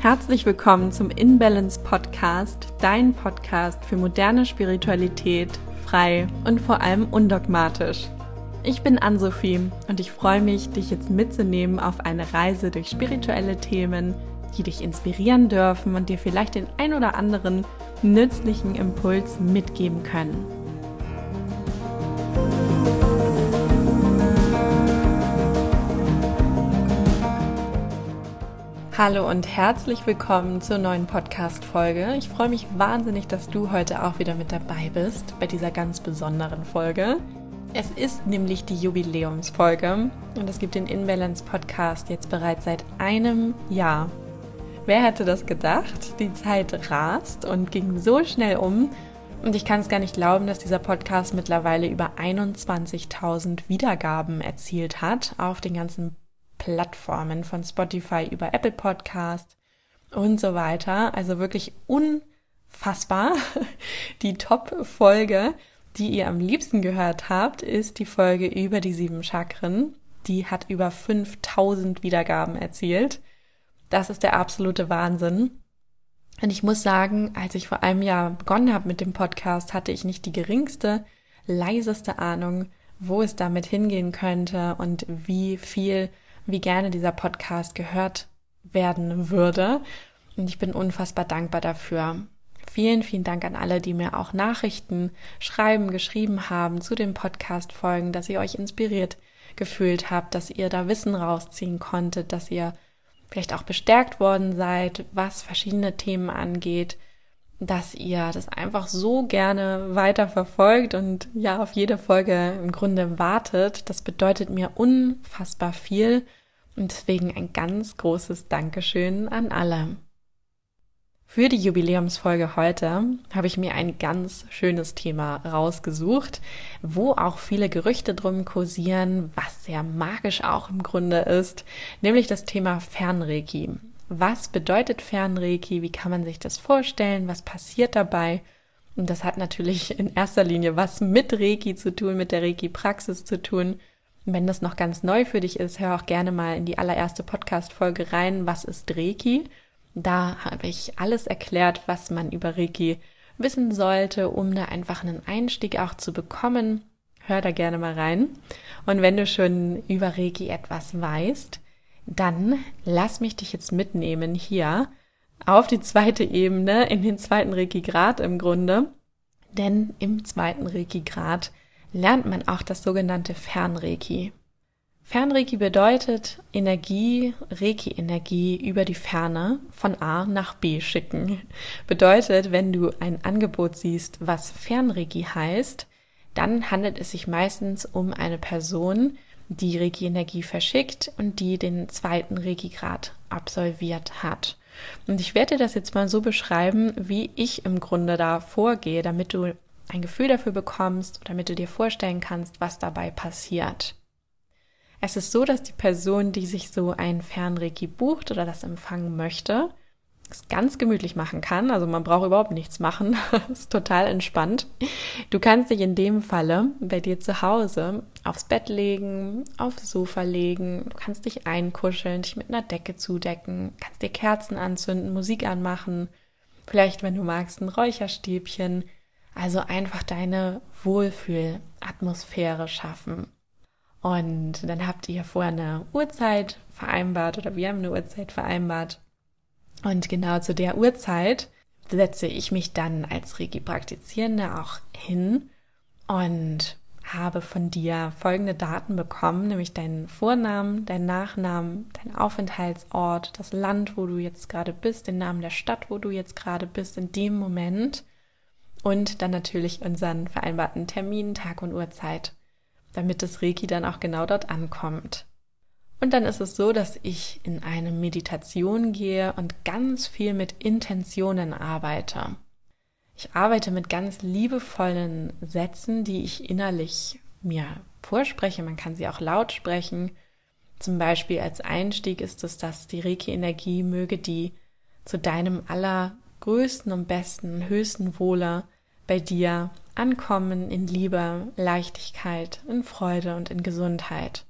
Herzlich willkommen zum InBalance Podcast, dein Podcast für moderne Spiritualität, frei und vor allem undogmatisch. Ich bin Ann-Sophie und ich freue mich, dich jetzt mitzunehmen auf eine Reise durch spirituelle Themen, die dich inspirieren dürfen und dir vielleicht den ein oder anderen nützlichen Impuls mitgeben können. Hallo und herzlich willkommen zur neuen Podcast-Folge. Ich freue mich wahnsinnig, dass du heute auch wieder mit dabei bist bei dieser ganz besonderen Folge. Es ist nämlich die Jubiläumsfolge und es gibt den Inbalance Podcast jetzt bereits seit einem Jahr. Wer hätte das gedacht? Die Zeit rast und ging so schnell um. Und ich kann es gar nicht glauben, dass dieser Podcast mittlerweile über 21.000 Wiedergaben erzielt hat auf den ganzen Plattformen von Spotify über Apple Podcast und so weiter. Also wirklich unfassbar. Die Top-Folge, die ihr am liebsten gehört habt, ist die Folge über die sieben Chakren. Die hat über 5000 Wiedergaben erzielt. Das ist der absolute Wahnsinn. Und ich muss sagen, als ich vor einem Jahr begonnen habe mit dem Podcast, hatte ich nicht die geringste, leiseste Ahnung, wo es damit hingehen könnte und wie viel wie gerne dieser Podcast gehört werden würde. Und ich bin unfassbar dankbar dafür. Vielen, vielen Dank an alle, die mir auch Nachrichten schreiben, geschrieben haben zu den Podcast-Folgen, dass ihr euch inspiriert gefühlt habt, dass ihr da Wissen rausziehen konntet, dass ihr vielleicht auch bestärkt worden seid, was verschiedene Themen angeht, dass ihr das einfach so gerne weiter verfolgt und ja auf jede Folge im Grunde wartet. Das bedeutet mir unfassbar viel und deswegen ein ganz großes Dankeschön an alle. Für die Jubiläumsfolge heute habe ich mir ein ganz schönes Thema rausgesucht, wo auch viele Gerüchte drum kursieren, was sehr magisch auch im Grunde ist, nämlich das Thema Fernreiki. Was bedeutet Fernreiki? Wie kann man sich das vorstellen? Was passiert dabei? Und das hat natürlich in erster Linie was mit Reiki zu tun, mit der Reiki-Praxis zu tun. Wenn das noch ganz neu für dich ist, hör auch gerne mal in die allererste Podcast-Folge rein. Was ist Reiki? Da habe ich alles erklärt, was man über Reiki wissen sollte, um da einfach einen Einstieg auch zu bekommen. Hör da gerne mal rein. Und wenn du schon über Reiki etwas weißt, dann lass mich dich jetzt mitnehmen hier auf die zweite Ebene, in den zweiten Reiki-Grad im Grunde. Denn im zweiten Reiki-Grad lernt man auch das sogenannte Fernreiki. Fernreiki bedeutet Energie, Reiki-Energie über die Ferne von A nach B schicken. Bedeutet, wenn du ein Angebot siehst, was Fernreiki heißt, dann handelt es sich meistens um eine Person, die Reiki-Energie verschickt und die den zweiten Reiki-Grad absolviert hat. Und ich werde dir das jetzt mal so beschreiben, wie ich im Grunde da vorgehe, damit du ein Gefühl dafür bekommst, damit du dir vorstellen kannst, was dabei passiert. Es ist so, dass die Person, die sich so ein Fernreiki bucht oder das empfangen möchte, es ganz gemütlich machen kann. Also man braucht überhaupt nichts machen. ist total entspannt. Du kannst dich in dem Falle bei dir zu Hause aufs Bett legen, aufs Sofa legen. Du kannst dich einkuscheln, dich mit einer Decke zudecken, kannst dir Kerzen anzünden, Musik anmachen. Vielleicht, wenn du magst, ein Räucherstäbchen also einfach deine Wohlfühlatmosphäre schaffen. Und dann habt ihr vorher eine Uhrzeit vereinbart oder wir haben eine Uhrzeit vereinbart. Und genau zu der Uhrzeit setze ich mich dann als Reiki-Praktizierende auch hin und habe von dir folgende Daten bekommen, nämlich deinen Vornamen, deinen Nachnamen, deinen Aufenthaltsort, das Land, wo du jetzt gerade bist, den Namen der Stadt, wo du jetzt gerade bist in dem Moment und dann natürlich unseren vereinbarten Termin, Tag und Uhrzeit, damit das Reiki dann auch genau dort ankommt. Und dann ist es so, dass ich in eine Meditation gehe und ganz viel mit Intentionen arbeite. Ich arbeite mit ganz liebevollen Sätzen, die ich innerlich mir vorspreche. Man kann sie auch laut sprechen. Zum Beispiel als Einstieg ist es, dass die Reiki-Energie möge die zu deinem aller größten und besten, höchsten Wohle bei dir ankommen in Liebe, Leichtigkeit, in Freude und in Gesundheit.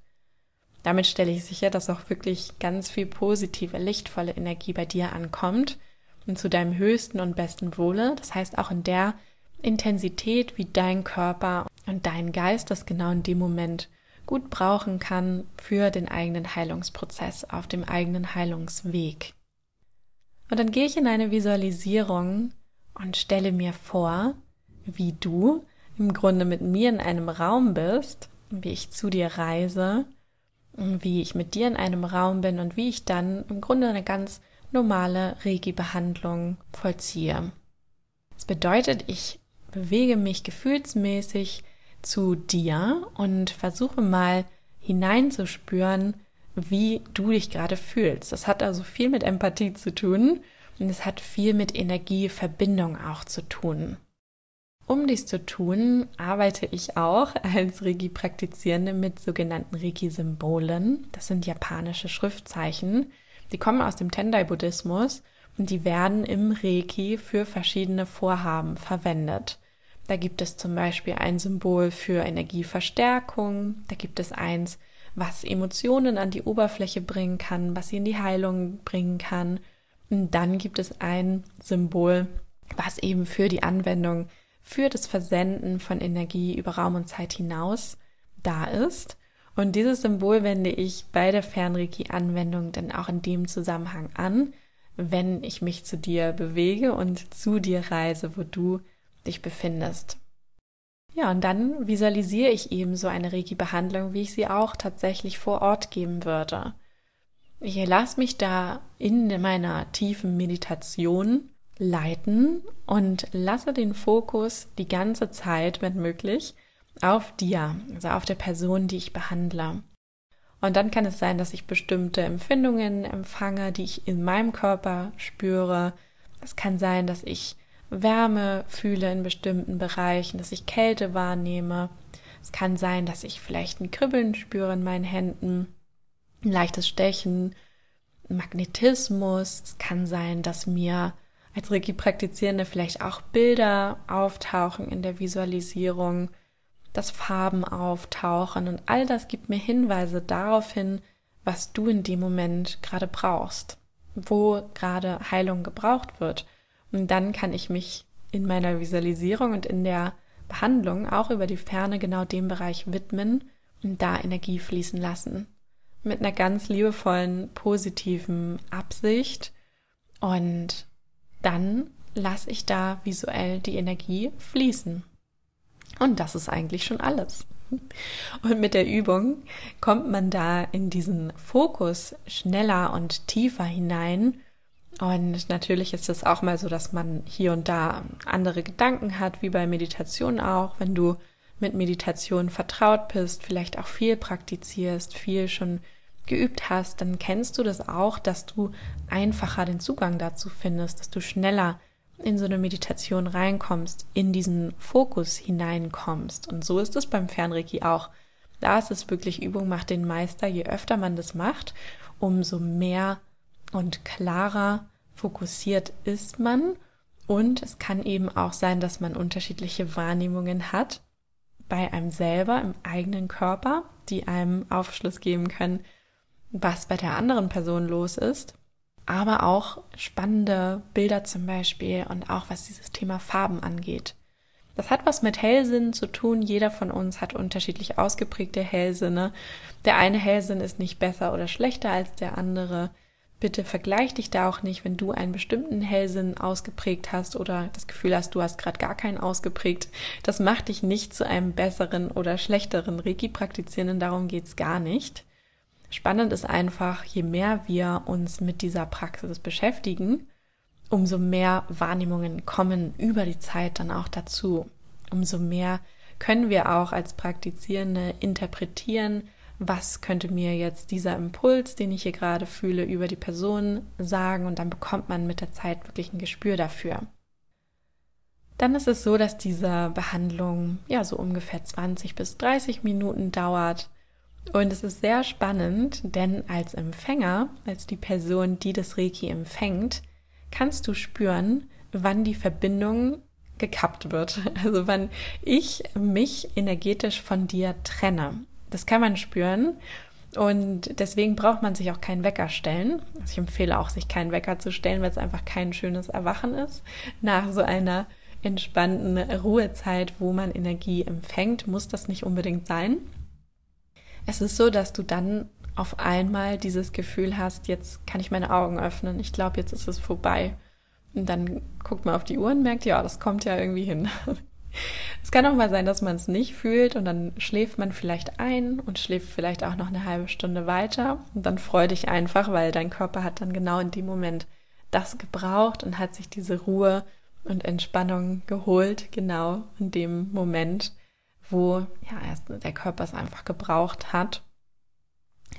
Damit stelle ich sicher, dass auch wirklich ganz viel positive, lichtvolle Energie bei dir ankommt und zu deinem höchsten und besten Wohle. Das heißt auch in der Intensität, wie dein Körper und dein Geist das genau in dem Moment gut brauchen kann für den eigenen Heilungsprozess auf dem eigenen Heilungsweg. Und dann gehe ich in eine Visualisierung und stelle mir vor, wie du im Grunde mit mir in einem Raum bist, wie ich zu dir reise, wie ich mit dir in einem Raum bin und wie ich dann im Grunde eine ganz normale Reiki-Behandlung vollziehe. Das bedeutet, ich bewege mich gefühlsmäßig zu dir und versuche mal hineinzuspüren, wie du dich gerade fühlst. Das hat also viel mit Empathie zu tun und es hat viel mit Energieverbindung auch zu tun. Um dies zu tun, arbeite ich auch als Reiki-Praktizierende mit sogenannten Reiki-Symbolen. Das sind japanische Schriftzeichen. Die kommen aus dem Tendai-Buddhismus und die werden im Reiki für verschiedene Vorhaben verwendet. Da gibt es zum Beispiel ein Symbol für Energieverstärkung, da gibt es eins, was Emotionen an die Oberfläche bringen kann, was sie in die Heilung bringen kann. Und dann gibt es ein Symbol, was eben für die Anwendung, für das Versenden von Energie über Raum und Zeit hinaus da ist. Und dieses Symbol wende ich bei der Fernreiki-Anwendung dann auch in dem Zusammenhang an, wenn ich mich zu dir bewege und zu dir reise, wo du dich befindest. Ja, und dann visualisiere ich eben so eine Reiki-Behandlung, wie ich sie auch tatsächlich vor Ort geben würde. Ich lasse mich da in meiner tiefen Meditation leiten und lasse den Fokus die ganze Zeit, wenn möglich, auf dir, also auf der Person, die ich behandle. Und dann kann es sein, dass ich bestimmte Empfindungen empfange, die ich in meinem Körper spüre. Es kann sein, dass ich Wärme fühle in bestimmten Bereichen, dass ich Kälte wahrnehme. Es kann sein, dass ich vielleicht ein Kribbeln spüre in meinen Händen, ein leichtes Stechen, Magnetismus. Es kann sein, dass mir als Reiki-Praktizierende vielleicht auch Bilder auftauchen in der Visualisierung, dass Farben auftauchen und all das gibt mir Hinweise darauf hin, was du in dem Moment gerade brauchst, wo gerade Heilung gebraucht wird. Und dann kann ich mich in meiner Visualisierung und in der Behandlung auch über die Ferne genau dem Bereich widmen und da Energie fließen lassen. Mit einer ganz liebevollen, positiven Absicht. Und dann lasse ich da visuell die Energie fließen. Und das ist eigentlich schon alles. Und mit der Übung kommt man da in diesen Fokus schneller und tiefer hinein und natürlich ist es auch mal so, dass man hier und da andere Gedanken hat, wie bei Meditation auch. Wenn du mit Meditation vertraut bist, vielleicht auch viel praktizierst, viel schon geübt hast, dann kennst du das auch, dass du einfacher den Zugang dazu findest, dass du schneller in so eine Meditation reinkommst, in diesen Fokus hineinkommst. Und so ist es beim Fernreiki auch. Da ist es wirklich Übung macht den Meister. Je öfter man das macht, umso mehr und klarer fokussiert ist man. Und es kann eben auch sein, dass man unterschiedliche Wahrnehmungen hat bei einem selber im eigenen Körper, die einem Aufschluss geben können, was bei der anderen Person los ist. Aber auch spannende Bilder zum Beispiel und auch was dieses Thema Farben angeht. Das hat was mit Hellsinn zu tun. Jeder von uns hat unterschiedlich ausgeprägte Hellsinne. Der eine Hellsinn ist nicht besser oder schlechter als der andere. Bitte vergleich dich da auch nicht, wenn du einen bestimmten Hellsinn ausgeprägt hast oder das Gefühl hast, du hast gerade gar keinen ausgeprägt. Das macht dich nicht zu einem besseren oder schlechteren Reiki-Praktizierenden, darum geht's gar nicht. Spannend ist einfach, je mehr wir uns mit dieser Praxis beschäftigen, umso mehr Wahrnehmungen kommen über die Zeit dann auch dazu. Umso mehr können wir auch als Praktizierende interpretieren, was könnte mir jetzt dieser Impuls, den ich hier gerade fühle, über die Person sagen und dann bekommt man mit der Zeit wirklich ein Gespür dafür. Dann ist es so, dass diese Behandlung ja so ungefähr 20 bis 30 Minuten dauert. Und es ist sehr spannend, denn als Empfänger, als die Person, die das Reiki empfängt, kannst du spüren, wann die Verbindung gekappt wird. Also wann ich mich energetisch von dir trenne. Das kann man spüren. Und deswegen braucht man sich auch keinen Wecker stellen. Also ich empfehle auch, sich keinen Wecker zu stellen, weil es einfach kein schönes Erwachen ist. Nach so einer entspannten Ruhezeit, wo man Energie empfängt, muss das nicht unbedingt sein. Es ist so, dass du dann auf einmal dieses Gefühl hast, jetzt kann ich meine Augen öffnen. Ich glaube, jetzt ist es vorbei. Und dann guckt man auf die Uhr und merkt, ja, das kommt ja irgendwie hin. Es kann auch mal sein, dass man es nicht fühlt und dann schläft man vielleicht ein und schläft vielleicht auch noch eine halbe Stunde weiter und dann freu dich einfach, weil dein Körper hat dann genau in dem Moment das gebraucht und hat sich diese Ruhe und Entspannung geholt, genau in dem Moment, wo ja, der Körper es einfach gebraucht hat.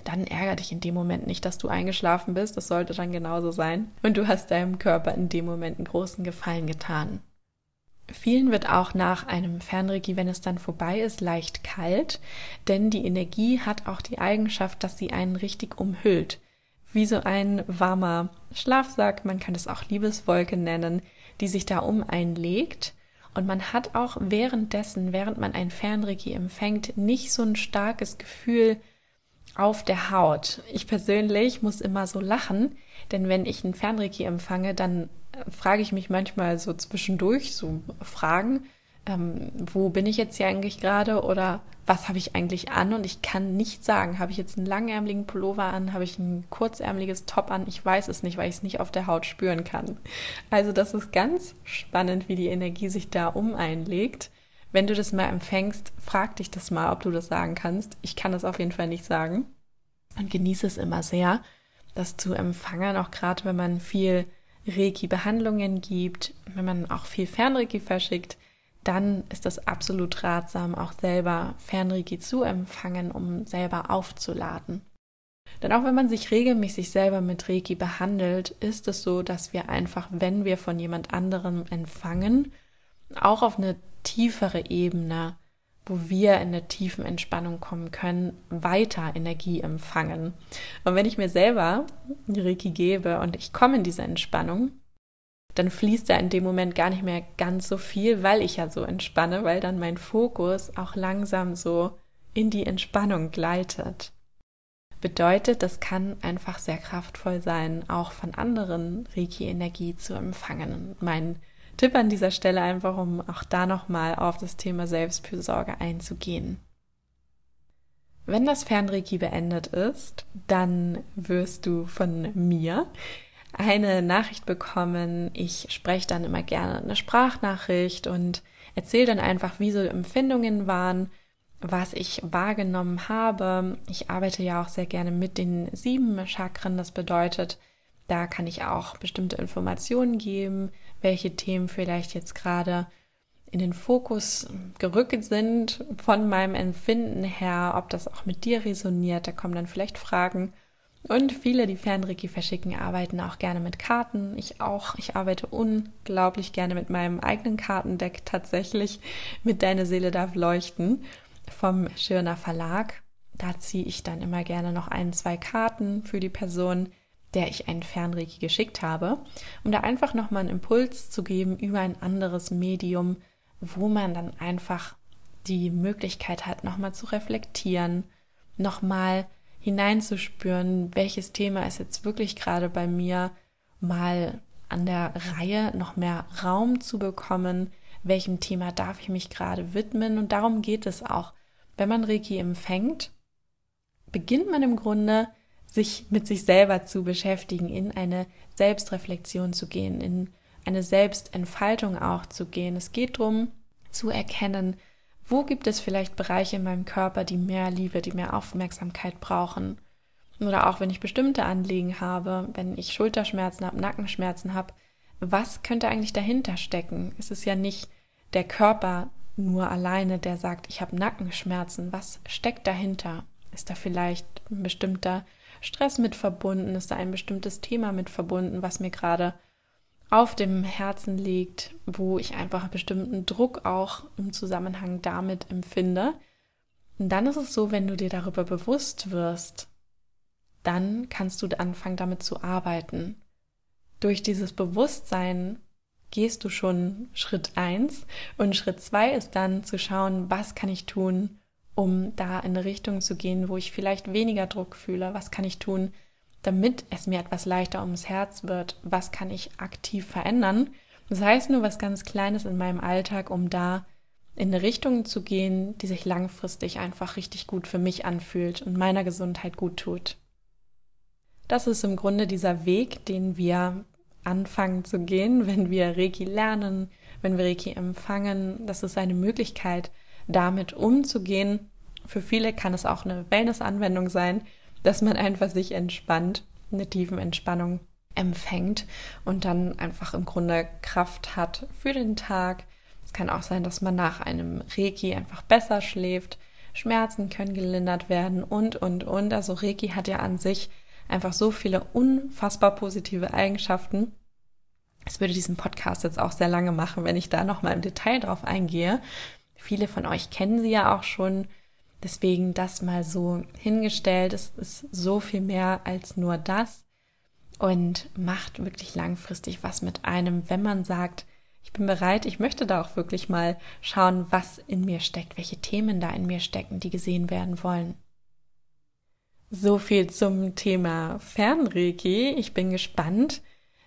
Dann ärgere dich in dem Moment nicht, dass du eingeschlafen bist. Das sollte dann genauso sein. Und du hast deinem Körper in dem Moment einen großen Gefallen getan. Vielen wird auch nach einem Fernregie, wenn es dann vorbei ist, leicht kalt, denn die Energie hat auch die Eigenschaft, dass sie einen richtig umhüllt. Wie so ein warmer Schlafsack, man kann es auch Liebeswolke nennen, die sich da um einen legt. Und man hat auch währenddessen, während man ein Fernregie empfängt, nicht so ein starkes Gefühl auf der Haut. Ich persönlich muss immer so lachen, denn wenn ich ein Fernreiki empfange, dann frage ich mich manchmal so zwischendurch so Fragen, ähm, wo bin ich jetzt hier eigentlich gerade oder was habe ich eigentlich an und ich kann nicht sagen, habe ich jetzt einen langärmeligen Pullover an, habe ich ein kurzärmeliges Top an, ich weiß es nicht, weil ich es nicht auf der Haut spüren kann. Also das ist ganz spannend, wie die Energie sich da um einlegt. Wenn du das mal empfängst, frag dich das mal, ob du das sagen kannst. Ich kann das auf jeden Fall nicht sagen und genieße es immer sehr, das zu empfangen, auch gerade wenn man viel Reiki-Behandlungen gibt, wenn man auch viel Fernreiki verschickt, dann ist das absolut ratsam, auch selber Fernreiki zu empfangen, um selber aufzuladen. Denn auch wenn man sich regelmäßig selber mit Reiki behandelt, ist es so, dass wir einfach, wenn wir von jemand anderem empfangen, auch auf eine tiefere Ebene wo wir in der tiefen Entspannung kommen können, weiter Energie empfangen. Und wenn ich mir selber Reiki gebe und ich komme in diese Entspannung, dann fließt da in dem Moment gar nicht mehr ganz so viel, weil ich ja so entspanne, weil dann mein Fokus auch langsam so in die Entspannung gleitet. Bedeutet, das kann einfach sehr kraftvoll sein, auch von anderen Reiki-Energie zu empfangen. Mein Tipp an dieser Stelle einfach, um auch da nochmal auf das Thema Selbstfürsorge einzugehen. Wenn das Fernreiki beendet ist, dann wirst du von mir eine Nachricht bekommen. Ich spreche dann immer gerne eine Sprachnachricht und erzähle dann einfach, wie so Empfindungen waren, was ich wahrgenommen habe. Ich arbeite ja auch sehr gerne mit den sieben Chakren. Das bedeutet, da kann ich auch bestimmte Informationen geben, welche Themen vielleicht jetzt gerade in den Fokus gerückt sind von meinem Empfinden her, ob das auch mit dir resoniert. Da kommen dann vielleicht Fragen. Und viele, die Fernreiki verschicken, arbeiten auch gerne mit Karten. Ich auch. Ich arbeite unglaublich gerne mit meinem eigenen Kartendeck tatsächlich. Mit Deine Seele darf leuchten vom Schirner Verlag. Da ziehe ich dann immer gerne noch ein, zwei Karten für die Person, der ich einen Fernreiki geschickt habe, um da einfach nochmal einen Impuls zu geben über ein anderes Medium, wo man dann einfach die Möglichkeit hat, nochmal zu reflektieren, nochmal hineinzuspüren, welches Thema ist jetzt wirklich gerade bei mir mal an der Reihe, noch mehr Raum zu bekommen, welchem Thema darf ich mich gerade widmen und darum geht es auch. Wenn man Reiki empfängt, beginnt man im Grunde sich mit sich selber zu beschäftigen, in eine Selbstreflexion zu gehen, in eine Selbstentfaltung auch zu gehen. Es geht darum zu erkennen, wo gibt es vielleicht Bereiche in meinem Körper, die mehr Liebe, die mehr Aufmerksamkeit brauchen. Oder auch wenn ich bestimmte Anliegen habe, wenn ich Schulterschmerzen habe, Nackenschmerzen habe, was könnte eigentlich dahinter stecken? Es ist ja nicht der Körper nur alleine, der sagt, ich habe Nackenschmerzen. Was steckt dahinter? Ist da vielleicht ein bestimmter Stress mit verbunden? Ist da ein bestimmtes Thema mit verbunden, was mir gerade auf dem Herzen liegt, wo ich einfach bestimmten Druck auch im Zusammenhang damit empfinde? Und dann ist es so, wenn du dir darüber bewusst wirst, dann kannst du anfangen damit zu arbeiten. Durch dieses Bewusstsein gehst du schon Schritt eins und Schritt zwei ist dann zu schauen, was kann ich tun, um da in eine Richtung zu gehen, wo ich vielleicht weniger Druck fühle? Was kann ich tun, damit es mir etwas leichter ums Herz wird? Was kann ich aktiv verändern? Das heißt nur was ganz Kleines in meinem Alltag, um da in eine Richtung zu gehen, die sich langfristig einfach richtig gut für mich anfühlt und meiner Gesundheit gut tut. Das ist im Grunde dieser Weg, den wir anfangen zu gehen, wenn wir Reiki lernen, wenn wir Reiki empfangen. Das ist eine Möglichkeit, damit umzugehen. Für viele kann es auch eine Wellness-Anwendung sein, dass man einfach sich entspannt, eine tiefen Entspannung empfängt und dann einfach im Grunde Kraft hat für den Tag. Es kann auch sein, dass man nach einem Reiki einfach besser schläft. Schmerzen können gelindert werden und, und, und. Also Reiki hat ja an sich einfach so viele unfassbar positive Eigenschaften. Es würde diesen Podcast jetzt auch sehr lange machen, wenn ich da nochmal im Detail drauf eingehe. Viele von euch kennen sie ja auch schon. Deswegen das mal so hingestellt. Es ist so viel mehr als nur das und macht wirklich langfristig was mit einem, wenn man sagt, ich bin bereit, ich möchte da auch wirklich mal schauen, was in mir steckt, welche Themen da in mir stecken, die gesehen werden wollen. So viel zum Thema Fernreiki. Ich bin gespannt,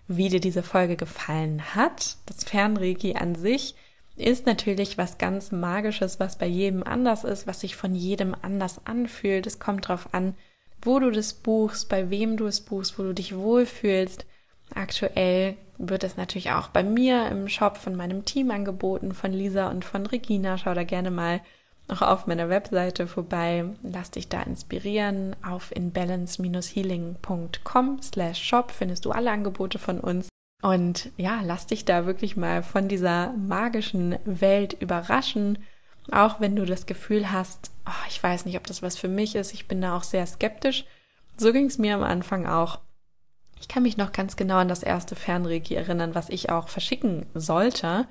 wie dir diese Folge gefallen hat. Das Fernreiki an sich ist natürlich was ganz Magisches, was bei jedem anders ist, was sich von jedem anders anfühlt. Es kommt darauf an, wo du das buchst, bei wem du es buchst, wo du dich wohlfühlst. Aktuell wird es natürlich auch bei mir im Shop von meinem Team angeboten, von Lisa und von Regina. Schau da gerne mal auch auf meiner Webseite vorbei. Lass dich da inspirieren. Auf inbalance-healing.com slash shop findest du alle Angebote von uns. Und ja, lass dich da wirklich mal von dieser magischen Welt überraschen. Auch wenn du das Gefühl hast, oh, ich weiß nicht, ob das was für mich ist. Ich bin da auch sehr skeptisch. So ging es mir am Anfang auch. Ich kann mich noch ganz genau an das erste Fernreiki erinnern, was ich auch verschicken sollte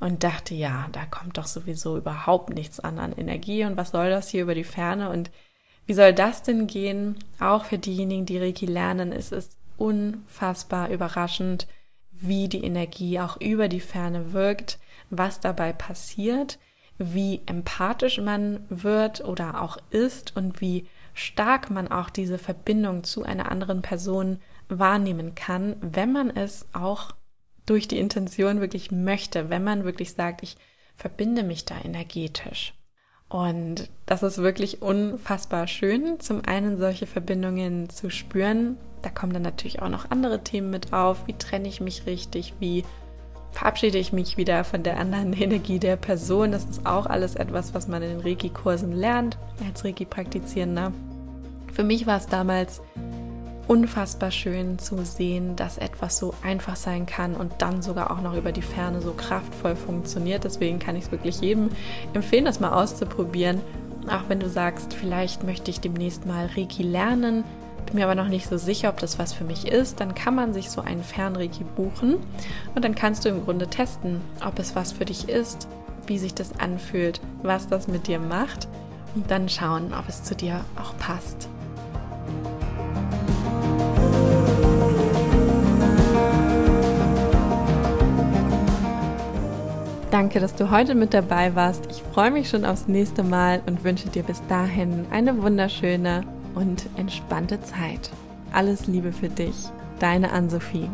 und dachte, ja, da kommt doch sowieso überhaupt nichts an an Energie und was soll das hier über die Ferne und wie soll das denn gehen? Auch für diejenigen, die Reiki lernen, ist es unfassbar überraschend, wie die Energie auch über die Ferne wirkt, was dabei passiert, wie empathisch man wird oder auch ist und wie stark man auch diese Verbindung zu einer anderen Person wahrnehmen kann, wenn man es auch durch die Intention wirklich möchte, wenn man wirklich sagt, ich verbinde mich da energetisch. Und das ist wirklich unfassbar schön, zum einen solche Verbindungen zu spüren. Da kommen dann natürlich auch noch andere Themen mit auf. Wie trenne ich mich richtig? Wie verabschiede ich mich wieder von der anderen Energie der Person? Das ist auch alles etwas, was man in den Reiki-Kursen lernt als Reiki-Praktizierender. Für mich war es damals unfassbar schön zu sehen, dass etwas so einfach sein kann und dann sogar auch noch über die Ferne so kraftvoll funktioniert. Deswegen kann ich es wirklich jedem empfehlen, das mal auszuprobieren. Auch wenn du sagst, vielleicht möchte ich demnächst mal Reiki lernen, bin mir aber noch nicht so sicher, ob das was für mich ist, dann kann man sich so einen Fernreiki buchen und dann kannst du im Grunde testen, ob es was für dich ist, wie sich das anfühlt, was das mit dir macht und dann schauen, ob es zu dir auch passt. Danke, dass du heute mit dabei warst. Ich freue mich schon aufs nächste Mal und wünsche dir bis dahin eine wunderschöne und entspannte Zeit. Alles Liebe für dich, deine Ann-Sophie.